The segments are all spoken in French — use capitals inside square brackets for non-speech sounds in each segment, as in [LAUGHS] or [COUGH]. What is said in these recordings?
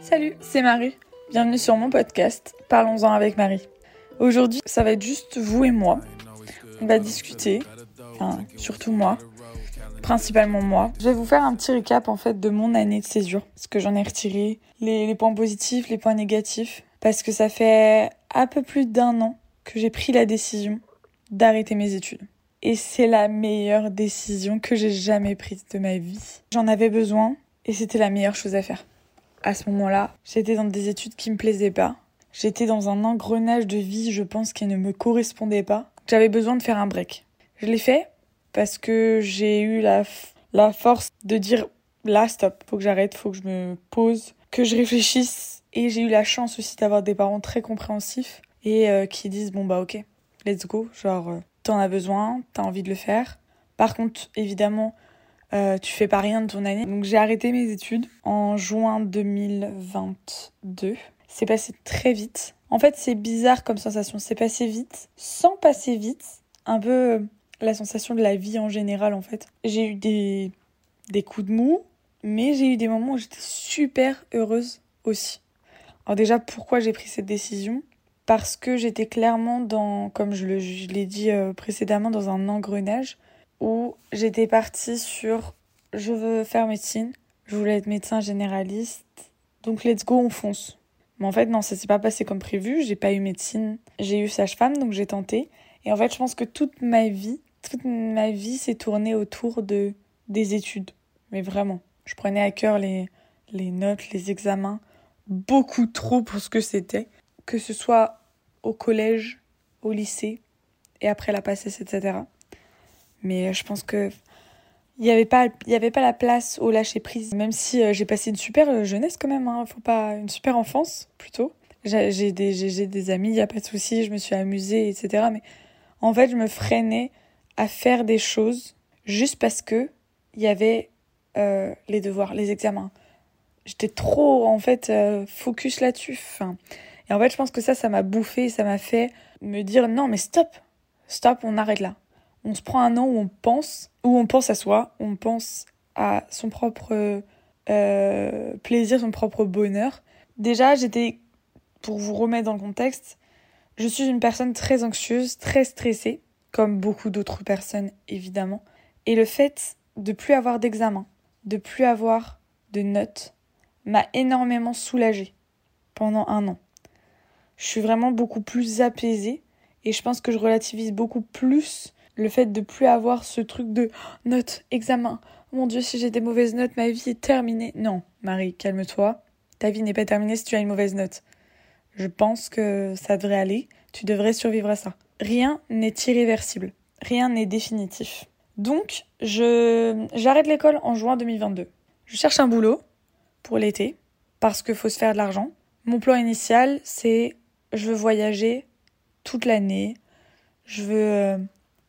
Salut, c'est Marie. Bienvenue sur mon podcast Parlons-en avec Marie. Aujourd'hui, ça va être juste vous et moi. On va discuter, surtout moi, principalement moi. Je vais vous faire un petit récap en fait de mon année de césure, ce que j'en ai retiré, les, les points positifs, les points négatifs, parce que ça fait un peu plus d'un an que j'ai pris la décision d'arrêter mes études. Et c'est la meilleure décision que j'ai jamais prise de ma vie. J'en avais besoin et c'était la meilleure chose à faire. À ce moment-là, j'étais dans des études qui me plaisaient pas. J'étais dans un engrenage de vie, je pense, qui ne me correspondait pas. J'avais besoin de faire un break. Je l'ai fait parce que j'ai eu la, la force de dire là, stop, faut que j'arrête, faut que je me pose, que je réfléchisse. Et j'ai eu la chance aussi d'avoir des parents très compréhensifs et euh, qui disent bon bah ok, let's go, genre euh, t'en as besoin, t'as envie de le faire. Par contre, évidemment, euh, tu fais pas rien de ton année. Donc j'ai arrêté mes études en juin 2022. C'est passé très vite. En fait, c'est bizarre comme sensation. C'est passé vite, sans passer vite. Un peu euh, la sensation de la vie en général, en fait. J'ai eu des, des coups de mou, mais j'ai eu des moments où j'étais super heureuse aussi. Alors déjà, pourquoi j'ai pris cette décision? Parce que j'étais clairement dans, comme je l'ai dit euh, précédemment, dans un engrenage où j'étais partie sur je veux faire médecine, je voulais être médecin généraliste, donc let's go, on fonce. Mais en fait, non, ça s'est pas passé comme prévu, j'ai pas eu médecine, j'ai eu sage-femme, donc j'ai tenté. Et en fait, je pense que toute ma vie, toute ma vie s'est tournée autour de des études. Mais vraiment, je prenais à cœur les, les notes, les examens, beaucoup trop pour ce que c'était. Que ce soit au collège, au lycée, et après la passesse, etc. Mais euh, je pense que il n'y avait pas avait pas la place au lâcher prise. Même si euh, j'ai passé une super euh, jeunesse quand même hein, faut pas une super enfance plutôt. J'ai des des amis il y a pas de souci je me suis amusée etc mais en fait je me freinais à faire des choses juste parce que il y avait les devoirs les examens. J'étais trop en fait focus là-dessus enfin, et en fait je pense que ça ça m'a bouffé ça m'a fait me dire non mais stop stop on arrête là on se prend un an où on pense, où on pense à soi, on pense à son propre euh, plaisir, son propre bonheur. Déjà, j'étais, pour vous remettre dans le contexte, je suis une personne très anxieuse, très stressée, comme beaucoup d'autres personnes évidemment. Et le fait de plus avoir d'examen, de plus avoir de notes, m'a énormément soulagée pendant un an. Je suis vraiment beaucoup plus apaisée et je pense que je relativise beaucoup plus le fait de plus avoir ce truc de notes, examen. Mon Dieu, si j'ai des mauvaises notes, ma vie est terminée. Non, Marie, calme-toi. Ta vie n'est pas terminée si tu as une mauvaise note. Je pense que ça devrait aller. Tu devrais survivre à ça. Rien n'est irréversible. Rien n'est définitif. Donc, je j'arrête l'école en juin 2022. Je cherche un boulot pour l'été parce qu'il faut se faire de l'argent. Mon plan initial, c'est je veux voyager toute l'année. Je veux euh,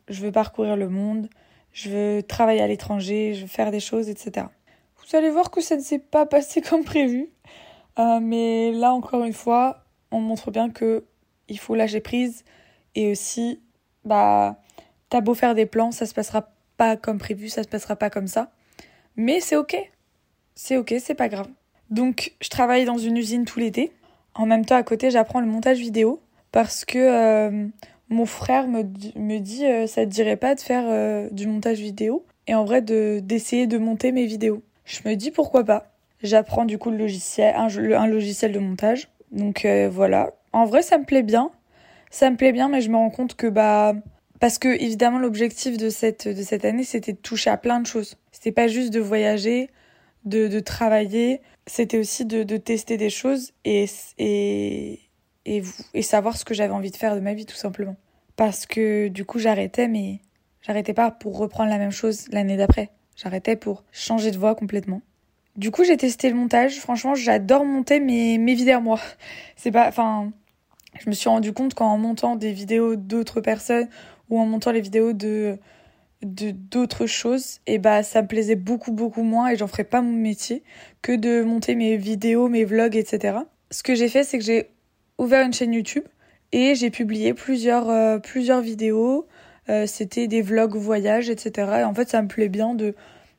je veux parcourir le monde, je veux travailler à l'étranger, je veux faire des choses, etc. Vous allez voir que ça ne s'est pas passé [LAUGHS] comme prévu. Euh, mais là, encore une fois, on montre bien que il faut lâcher prise et aussi, bah, t'as beau faire des plans, ça se passera pas comme prévu, ça se passera pas comme ça. Mais c'est ok. C'est ok, c'est pas grave. Donc, je travaille dans une usine tout l'été. En même temps, à côté, j'apprends le montage vidéo parce que euh, mon frère me, me dit euh, ça te dirait pas de faire euh, du montage vidéo? Et en vrai de d'essayer de monter mes vidéos. Je me dis pourquoi pas? J'apprends du coup le logiciel un, logiciel de montage. Donc euh, voilà, en vrai ça me plaît bien. Ça me plaît bien mais je me rends compte que bah parce que évidemment l'objectif de cette de cette année c'était de toucher à plein de choses. C'était pas juste de voyager, de, de travailler, c'était aussi de, de tester des choses et, et et, savoir ce que j'avais envie de faire de ma vie tout simplement. Parce que du coup j'arrêtais mais j'arrêtais pas pour reprendre la même chose l'année d'après. J'arrêtais pour changer de voie complètement. Du coup j'ai testé le montage. Franchement j'adore monter mes, mes vidéos moi. [LAUGHS] C'est pas... Enfin... Je me suis rendu compte qu'en montant des vidéos d'autres personnes ou en montant les vidéos de de d'autres choses et bah ça me plaisait beaucoup beaucoup moins et j'en ferais pas mon métier que de monter mes vidéos mes vlogs etc ce que j'ai fait c'est que j'ai ouvert une chaîne YouTube et j'ai publié plusieurs, euh, plusieurs vidéos. Euh, c'était des vlogs voyages, etc. Et en fait, ça me plaît bien de,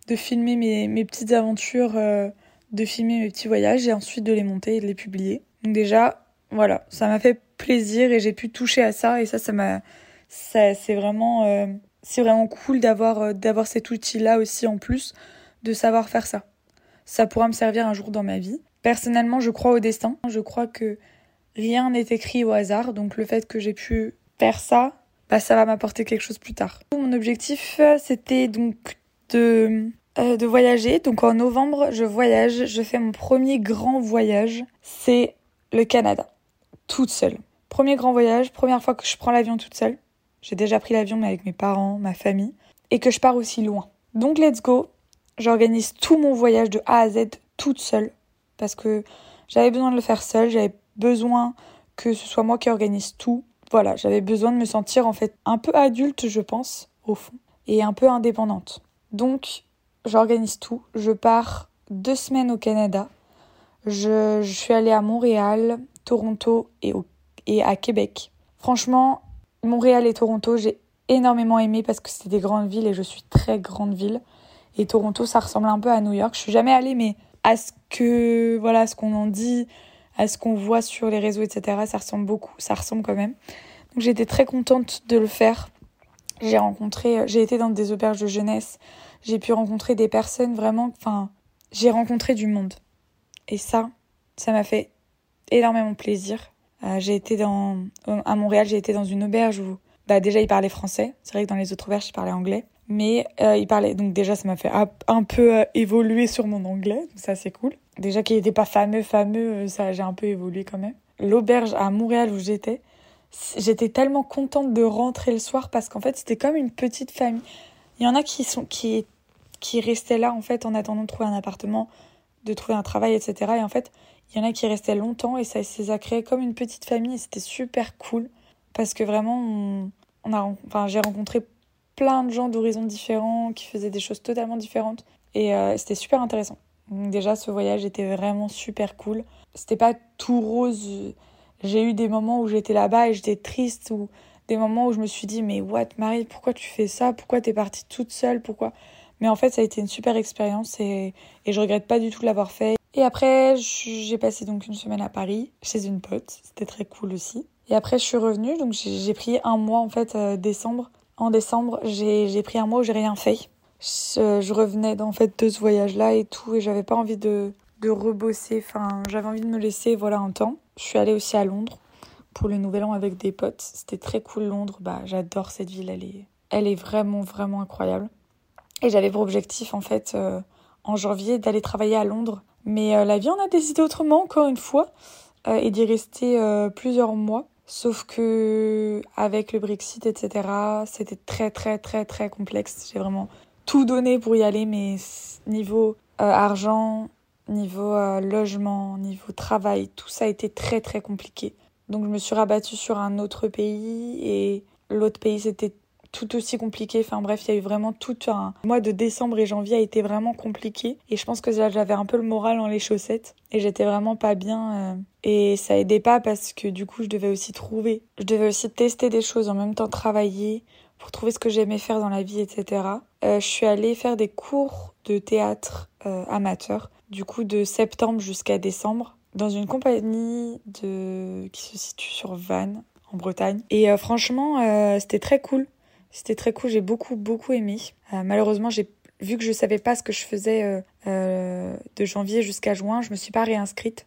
de filmer mes, mes petites aventures euh, de filmer mes petits voyages et ensuite de les monter et de les publier. Donc déjà, voilà, ça m'a fait plaisir et j'ai pu toucher à ça et ça, ça m'a, c'est vraiment, c'est vraiment cool d'avoir, d'avoir cet outil-là aussi en plus, de savoir faire ça. Ça pourra me servir un jour dans ma vie. Personnellement, je crois au destin. Je crois que rien n'est écrit au hasard, donc le fait que j'ai pu faire ça, bah, ça va m'apporter quelque chose plus tard. Mon objectif, c'était donc de euh, de voyager. Donc en novembre, je voyage, je fais mon premier grand voyage, c'est le Canada, toute seule. Premier grand voyage, première fois que je prends l'avion toute seule. J'ai déjà pris l'avion mais avec mes parents, ma famille, et que je pars aussi loin. Donc let's go, j'organise tout mon voyage de A à Z toute seule, parce que j'avais besoin de le faire seule, j'avais besoin que ce soit moi qui organise tout. Voilà, j'avais besoin de me sentir en fait un peu adulte, je pense, au fond, et un peu indépendante. Donc j'organise tout. Je pars deux semaines au Canada. Je, suis allée à Montréal, Toronto et, et à Québec. Franchement, Montréal et Toronto, j'ai énormément aimé parce que c'était des grandes villes et je suis très grande ville. Et Toronto, ça ressemble un peu à New York. Je suis jamais allée, mais à ce que, voilà, ce qu'on en dit, à ce qu'on voit sur les réseaux, etc., ça ressemble beaucoup. Ça ressemble quand même. Donc j'étais très contente de le faire. J'ai rencontré, j'ai été dans des auberges de jeunesse j'ai pu rencontrer des personnes vraiment, enfin, j'ai rencontré du monde. Et ça, ça m'a fait énormément plaisir. Euh, j'ai été dans, à Montréal, j'ai été dans une auberge où, bah, déjà, ils parlaient français. C'est vrai que dans les autres auberges, ils parlaient anglais. Mais euh, ils parlaient, donc déjà, ça m'a fait un peu euh, évoluer sur mon anglais. Ça, c'est cool. Déjà qu'il n'était pas fameux, fameux, ça, j'ai un peu évolué quand même. L'auberge à Montréal où j'étais, j'étais tellement contente de rentrer le soir parce qu'en fait, c'était comme une petite famille. Il y en a qui sont qui qui restaient là en fait en attendant de trouver un appartement, de trouver un travail, etc. Et en fait, il y en a qui restaient longtemps et ça s'est créé comme une petite famille et c'était super cool parce que vraiment on, a enfin j'ai rencontré plein de gens d'horizons différents qui faisaient des choses totalement différentes et euh, c'était super intéressant. Déjà ce voyage était vraiment super cool. C'était pas tout rose. J'ai eu des moments où j'étais là-bas et j'étais triste ou des moments où je me suis dit mais what Marie pourquoi tu fais ça? Pourquoi t'es partie toute seule? Pourquoi? Mais en fait ça a été une super expérience et, et je regrette pas du tout de l'avoir fait. Et après j'ai passé donc une semaine à Paris chez une pote. C'était très cool aussi. Et après je suis revenue. Donc j'ai pris un mois en fait euh, décembre. En décembre j'ai pris un mois où j'ai rien fait je, revenais en fait de ce voyage là et tout et j'avais pas envie de de rebosser enfin j'avais envie de me laisser voilà un temps je suis allée aussi à Londres pour le nouvel an avec des potes. C'était très cool Londres. Bah, j'adore cette ville. Elle est, elle est vraiment, vraiment incroyable. Et j'avais pour objectif, en fait, euh, en janvier, d'aller travailler à Londres. Mais euh, la vie en a décidé autrement, encore une fois, euh, et d'y rester plusieurs mois. Sauf que, avec le Brexit, etc., c'était très, très, très, très complexe. J'ai vraiment tout donné pour y aller, mais niveau argent, niveau logement, niveau travail, tout ça a été très, très compliqué. Donc je me suis rabattue sur un autre pays et l'autre pays c'était tout aussi compliqué. Enfin bref, il y a eu vraiment tout un mois de décembre et janvier a été vraiment compliqué. Et je pense que j'avais un peu le moral en les chaussettes et j'étais vraiment pas bien. Euh, et ça aidait pas parce que du coup, je devais aussi trouver, je devais aussi tester des choses en même temps travailler pour trouver ce que j'aimais faire dans la vie, etc. Euh, je suis allée faire des cours de théâtre euh, amateur, du coup de septembre jusqu'à décembre dans une compagnie de... qui se situe sur Vannes, en Bretagne. Et euh, franchement, c'était très cool. C'était très cool, j'ai beaucoup, beaucoup aimé. Malheureusement, j'ai vu que je savais pas ce que je faisais de janvier jusqu'à juin, je me suis pas réinscrite.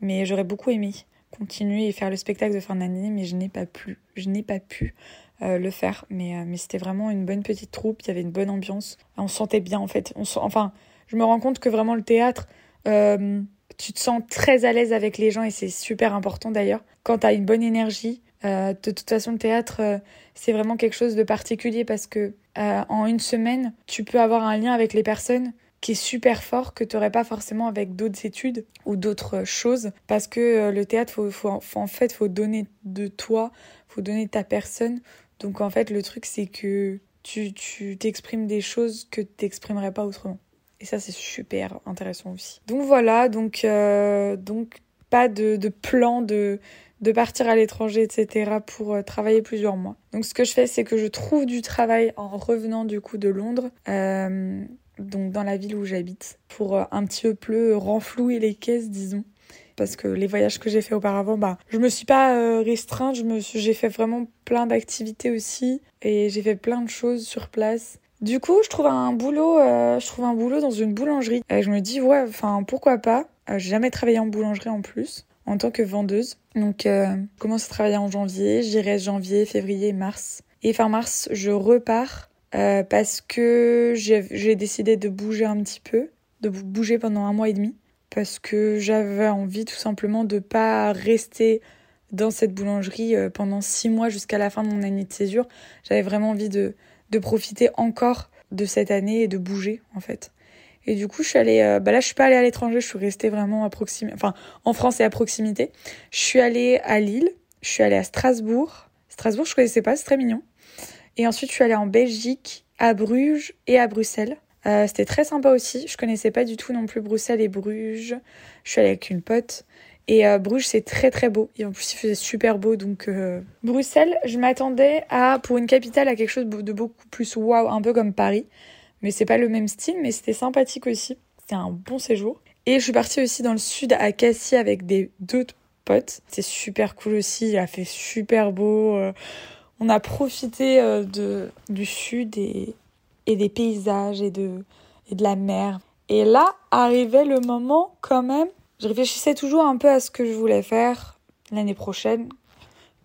Mais j'aurais beaucoup aimé continuer et faire le spectacle de fin d'année, mais je n'ai pas pu. Je n'ai pas pu. Le faire mais, mais c'était vraiment une bonne petite troupe il y avait une bonne ambiance on se sentait bien en fait on enfin je me rends compte que vraiment le théâtre tu te sens très à l'aise avec les gens et c'est super important d'ailleurs. Quand tu as une bonne énergie, euh, de toute façon, le théâtre, euh, c'est vraiment quelque chose de particulier parce que euh, en une semaine, tu peux avoir un lien avec les personnes qui est super fort que tu n'aurais pas forcément avec d'autres études ou d'autres choses parce que le théâtre, faut, faut, en fait, faut donner de toi, faut donner ta personne. Donc en fait, le truc, c'est que tu t'exprimes des choses que tu n'exprimerais pas autrement. Et ça, c'est super intéressant aussi. Donc voilà, donc, euh, donc pas de, plan de, partir à l'étranger, etc. pour euh, travailler plusieurs mois. Donc ce que je fais, c'est que je trouve du travail en revenant du coup de Londres. Euh, donc dans la ville où j'habite, pour un petit peu renflouer les caisses, disons. Parce que les voyages que j'ai fait auparavant, bah, je me suis pas euh, restreinte, je me suis, j'ai fait vraiment plein d'activités aussi, et j'ai fait plein de choses sur place. Du coup, je trouve un boulot, euh, je trouve un boulot dans une boulangerie. Et je me dis ouais, enfin pourquoi pas? j'ai jamais travaillé en boulangerie en plus en tant que vendeuse. Donc, je commence à travailler en janvier. J'irai janvier, février, mars. Et fin mars, je repars euh, parce que j'ai décidé de bouger un petit peu, de bouger pendant un mois et demi, parce que j'avais envie tout simplement de pas rester dans cette boulangerie euh, pendant six mois jusqu'à la fin de mon année de césure. J'avais vraiment envie de, de profiter encore de cette année et de bouger en fait. Et du coup, je suis allée, euh, bah là, je suis pas allée à l'étranger, je suis restée vraiment à proximité, enfin, en France et à proximité. Je suis allée à Lille, je suis allée à Strasbourg. Strasbourg, je connaissais pas, c'est très mignon. Et ensuite, je suis allée en Belgique, à Bruges et à Bruxelles. Euh, c'était très sympa aussi. Je connaissais pas du tout non plus Bruxelles et Bruges. Je suis allée avec une pote. Et euh, Bruges, c'est très très beau. Et en plus, il faisait super beau. Donc, euh, Bruxelles, je m'attendais à, pour une capitale, à quelque chose de beaucoup plus waouh, un peu comme Paris. Mais c'est pas le même style, mais c'était sympathique aussi. C'était un bon séjour. Et je suis partie aussi dans le sud, à Cassis, avec des d'autres potes. C'était super cool aussi. Il a fait super beau on a profité du sud et, et des paysages et de, et de la mer. Et là arrivait le moment quand même, je réfléchissais toujours un peu à ce que je voulais faire l'année prochaine,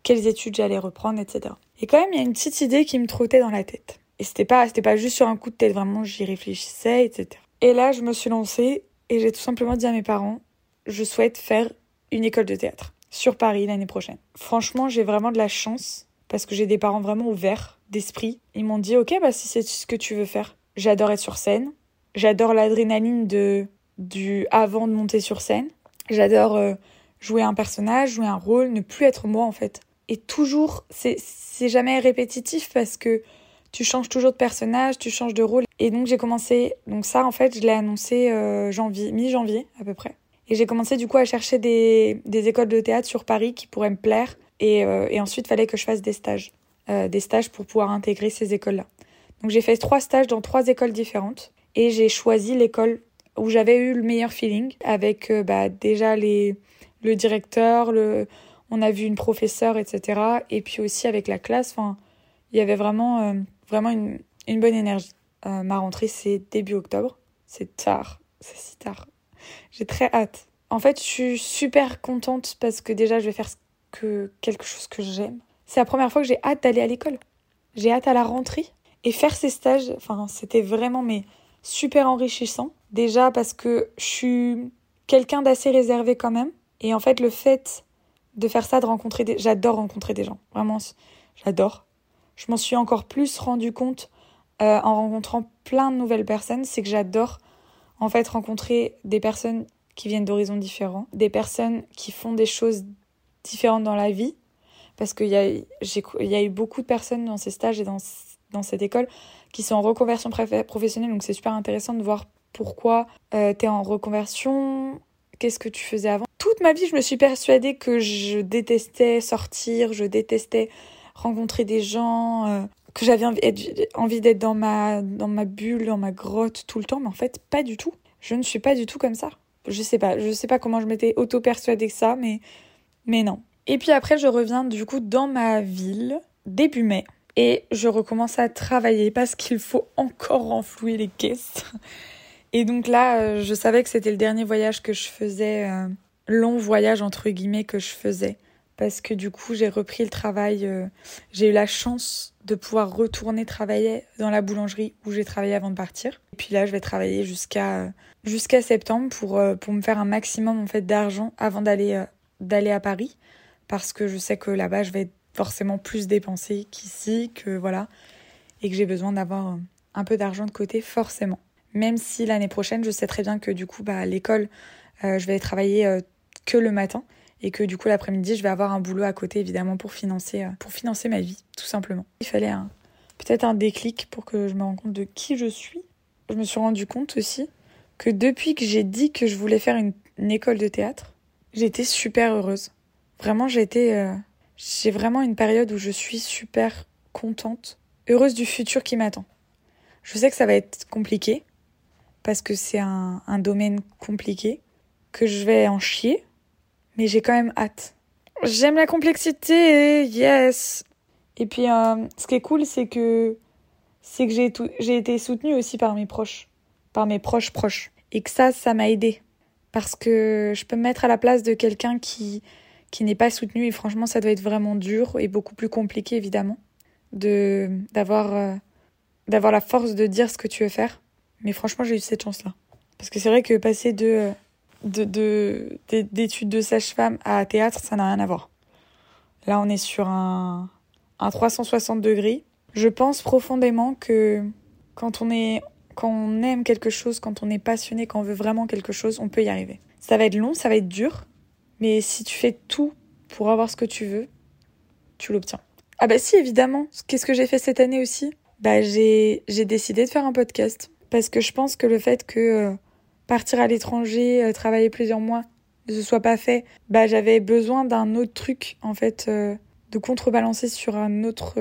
quelles études j'allais reprendre, etc. Et quand même, il y a une petite idée qui me trottait dans la tête. Et c'était pas, c'était pas juste sur un coup de tête, vraiment, j'y réfléchissais, etc. Et là, je me suis lancée et j'ai tout simplement dit à mes parents, je souhaite faire une école de théâtre sur Paris l'année prochaine. Franchement, j'ai vraiment de la chance parce que j'ai des parents vraiment ouverts d'esprit. Ils m'ont dit ok bah si c'est ce que tu veux faire. J'adore être sur scène. J'adore l'adrénaline de du avant de monter sur scène. J'adore euh, jouer un personnage, jouer un rôle, ne plus être moi en fait. Et toujours c'est jamais répétitif parce que tu changes toujours de personnage, tu changes de rôle. Et donc j'ai commencé donc ça en fait je l'ai annoncé euh, janvier mi-janvier à peu près. Et j'ai commencé du coup à chercher des, des écoles de théâtre sur Paris qui pourraient me plaire et, euh, et ensuite, il fallait que je fasse des stages. Euh, des stages pour pouvoir intégrer ces écoles-là. Donc j'ai fait trois stages dans trois écoles différentes. Et j'ai choisi l'école où j'avais eu le meilleur feeling avec euh, bah, déjà les, le directeur, le, on a vu une professeure, etc. Et puis aussi avec la classe, il y avait vraiment, vraiment une, une, bonne énergie. ma rentrée, c'est début octobre. C'est tard, c'est si tard. J'ai très hâte. En fait, je suis super contente parce que déjà, je vais faire que quelque chose que j'aime. C'est la première fois que j'ai hâte d'aller à l'école. J'ai hâte à la rentrée et faire ces stages. Enfin, c'était vraiment mais super enrichissant. Déjà parce que je suis quelqu'un d'assez réservé quand même. Et en fait, le fait de faire ça, de rencontrer des... J'adore rencontrer des gens. Vraiment, j'adore. Je m'en suis encore plus rendu compte euh, en rencontrant plein de nouvelles personnes. C'est que j'adore en fait rencontrer des personnes qui viennent d'horizons différents, des personnes qui font des choses différentes dans la vie. Parce qu'il y, a, eu beaucoup de personnes dans ces stages et dans, cette école qui sont en reconversion professionnelle. Donc c'est super intéressant de voir pourquoi euh, tu es en reconversion, qu'est-ce que tu faisais avant. Toute ma vie, je me suis persuadée que je détestais sortir, je détestais rencontrer des gens, euh, que j'avais envie d'être dans ma, bulle, dans ma grotte tout le temps. Mais en fait, pas du tout. Je ne suis pas du tout comme ça. Je sais pas, je sais pas comment je m'étais auto-persuadée que ça, mais non. Et puis après, je reviens du coup dans ma ville, début mai, et je recommence à travailler parce qu'il faut encore renflouer les caisses. Et donc là, euh, je savais que c'était le dernier voyage que je faisais, euh, long voyage entre guillemets que je faisais. Parce que du coup, j'ai repris le travail. Euh, j'ai eu la chance de pouvoir retourner travailler dans la boulangerie où j'ai travaillé avant de partir. Et puis là, je vais travailler jusqu'à jusqu'à septembre pour, pour me faire un maximum en fait d'argent avant d'aller d'aller à Paris parce que je sais que là-bas je vais forcément plus dépenser qu'ici, que voilà, et que j'ai besoin d'avoir un peu d'argent de côté forcément. Même si l'année prochaine, je sais très bien que du coup, bah, à l'école, euh, je vais travailler euh, que le matin et que du coup l'après-midi, je vais avoir un boulot à côté évidemment pour financer, euh, pour financer ma vie, tout simplement. Il fallait peut-être un déclic pour que je me rende compte de qui je suis. Je me suis rendu compte aussi que depuis que j'ai dit que je voulais faire une école de théâtre, J'étais super heureuse. Vraiment, j'ai été. Euh, j'ai vraiment une période où je suis super contente, heureuse du futur qui m'attend. Je sais que ça va être compliqué, parce que c'est un, un domaine compliqué, que je vais en chier, mais j'ai quand même hâte. J'aime la complexité, yes. Et puis, euh, ce qui est cool, c'est que c'est que j'ai j'ai été soutenue aussi par mes proches, par mes proches proches, et que ça, ça m'a aidé parce que je peux me mettre à la place de quelqu'un qui qui n'est pas soutenu et franchement, ça doit être vraiment dur et beaucoup plus compliqué évidemment de d'avoir euh, d'avoir la force de dire ce que tu veux faire. Mais franchement, j'ai eu cette chance-là. Parce que c'est vrai que passer de de d'études de, sage-femme à théâtre, ça n'a rien à voir. Là, on est sur un, un 360 degrés. Je pense profondément que quand on est quand on aime quelque chose, quand on est passionné, quand on veut vraiment quelque chose, on peut y arriver. Ça va être long, ça va être dur, mais si tu fais tout pour avoir ce que tu veux, tu l'obtiens. Ah bah si, évidemment. Qu'est-ce que j'ai fait cette année aussi? Bah j'ai décidé de faire un podcast parce que je pense que le fait que euh, partir à l'étranger, euh, travailler plusieurs mois, ne se soit pas fait, bah j'avais besoin d'un autre truc en fait, euh, de contrebalancer sur un autre,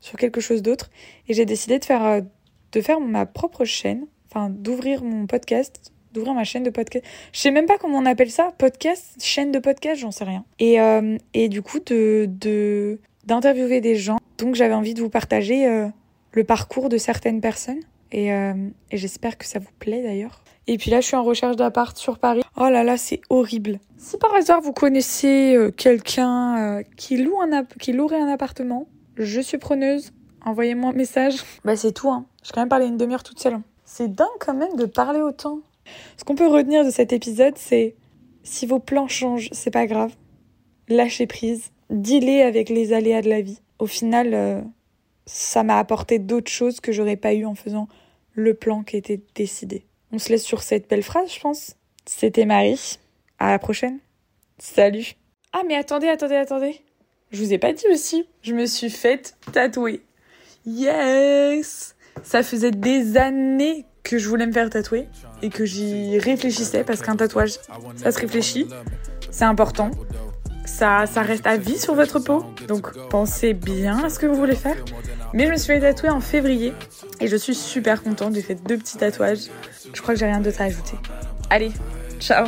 sur quelque chose d'autre, et j'ai décidé de faire, de faire ma propre chaîne, enfin d'ouvrir mon podcast, d'ouvrir ma chaîne de podcast. Je sais même pas comment on appelle ça, podcast, chaîne de podcast, j'en sais rien. Et et du coup de d'interviewer des gens. Donc j'avais envie de vous partager le parcours de certaines personnes. Et, et j'espère que ça vous plaît d'ailleurs. Et puis là, je suis en recherche d'appart sur Paris. Oh là là, c'est horrible. Si par hasard vous connaissez euh, quelqu'un euh, qui loue qui louerait un appartement, je suis preneuse. Envoyez-moi un message. Bah c'est tout. Hein. J'ai quand même parlé une demi-heure toute seule. Hein. C'est dingue quand même de parler autant. Ce qu'on peut retenir de cet épisode, c'est si vos plans changent, c'est pas grave. Lâchez prise. Dealez avec les aléas de la vie. Au final, euh, ça m'a apporté d'autres choses que j'aurais pas eu en faisant le plan qui était décidé. On se laisse sur cette belle phrase, je pense. C'était Marie. À la prochaine. Salut. Ah, mais attendez, attendez, attendez. Je vous ai pas dit aussi. Je me suis faite tatouer. Yes! Ça faisait des années que je voulais me faire tatouer et que j'y réfléchissais parce qu'un tatouage, ça se réfléchit. C'est important. Ça, reste à vie sur votre peau. Donc pensez bien à ce que vous voulez faire. Mais je me suis fait tatouer en février et je suis super contente. J'ai fait deux petits tatouages. Je crois que j'ai rien d'autre à ajouter. Allez, ciao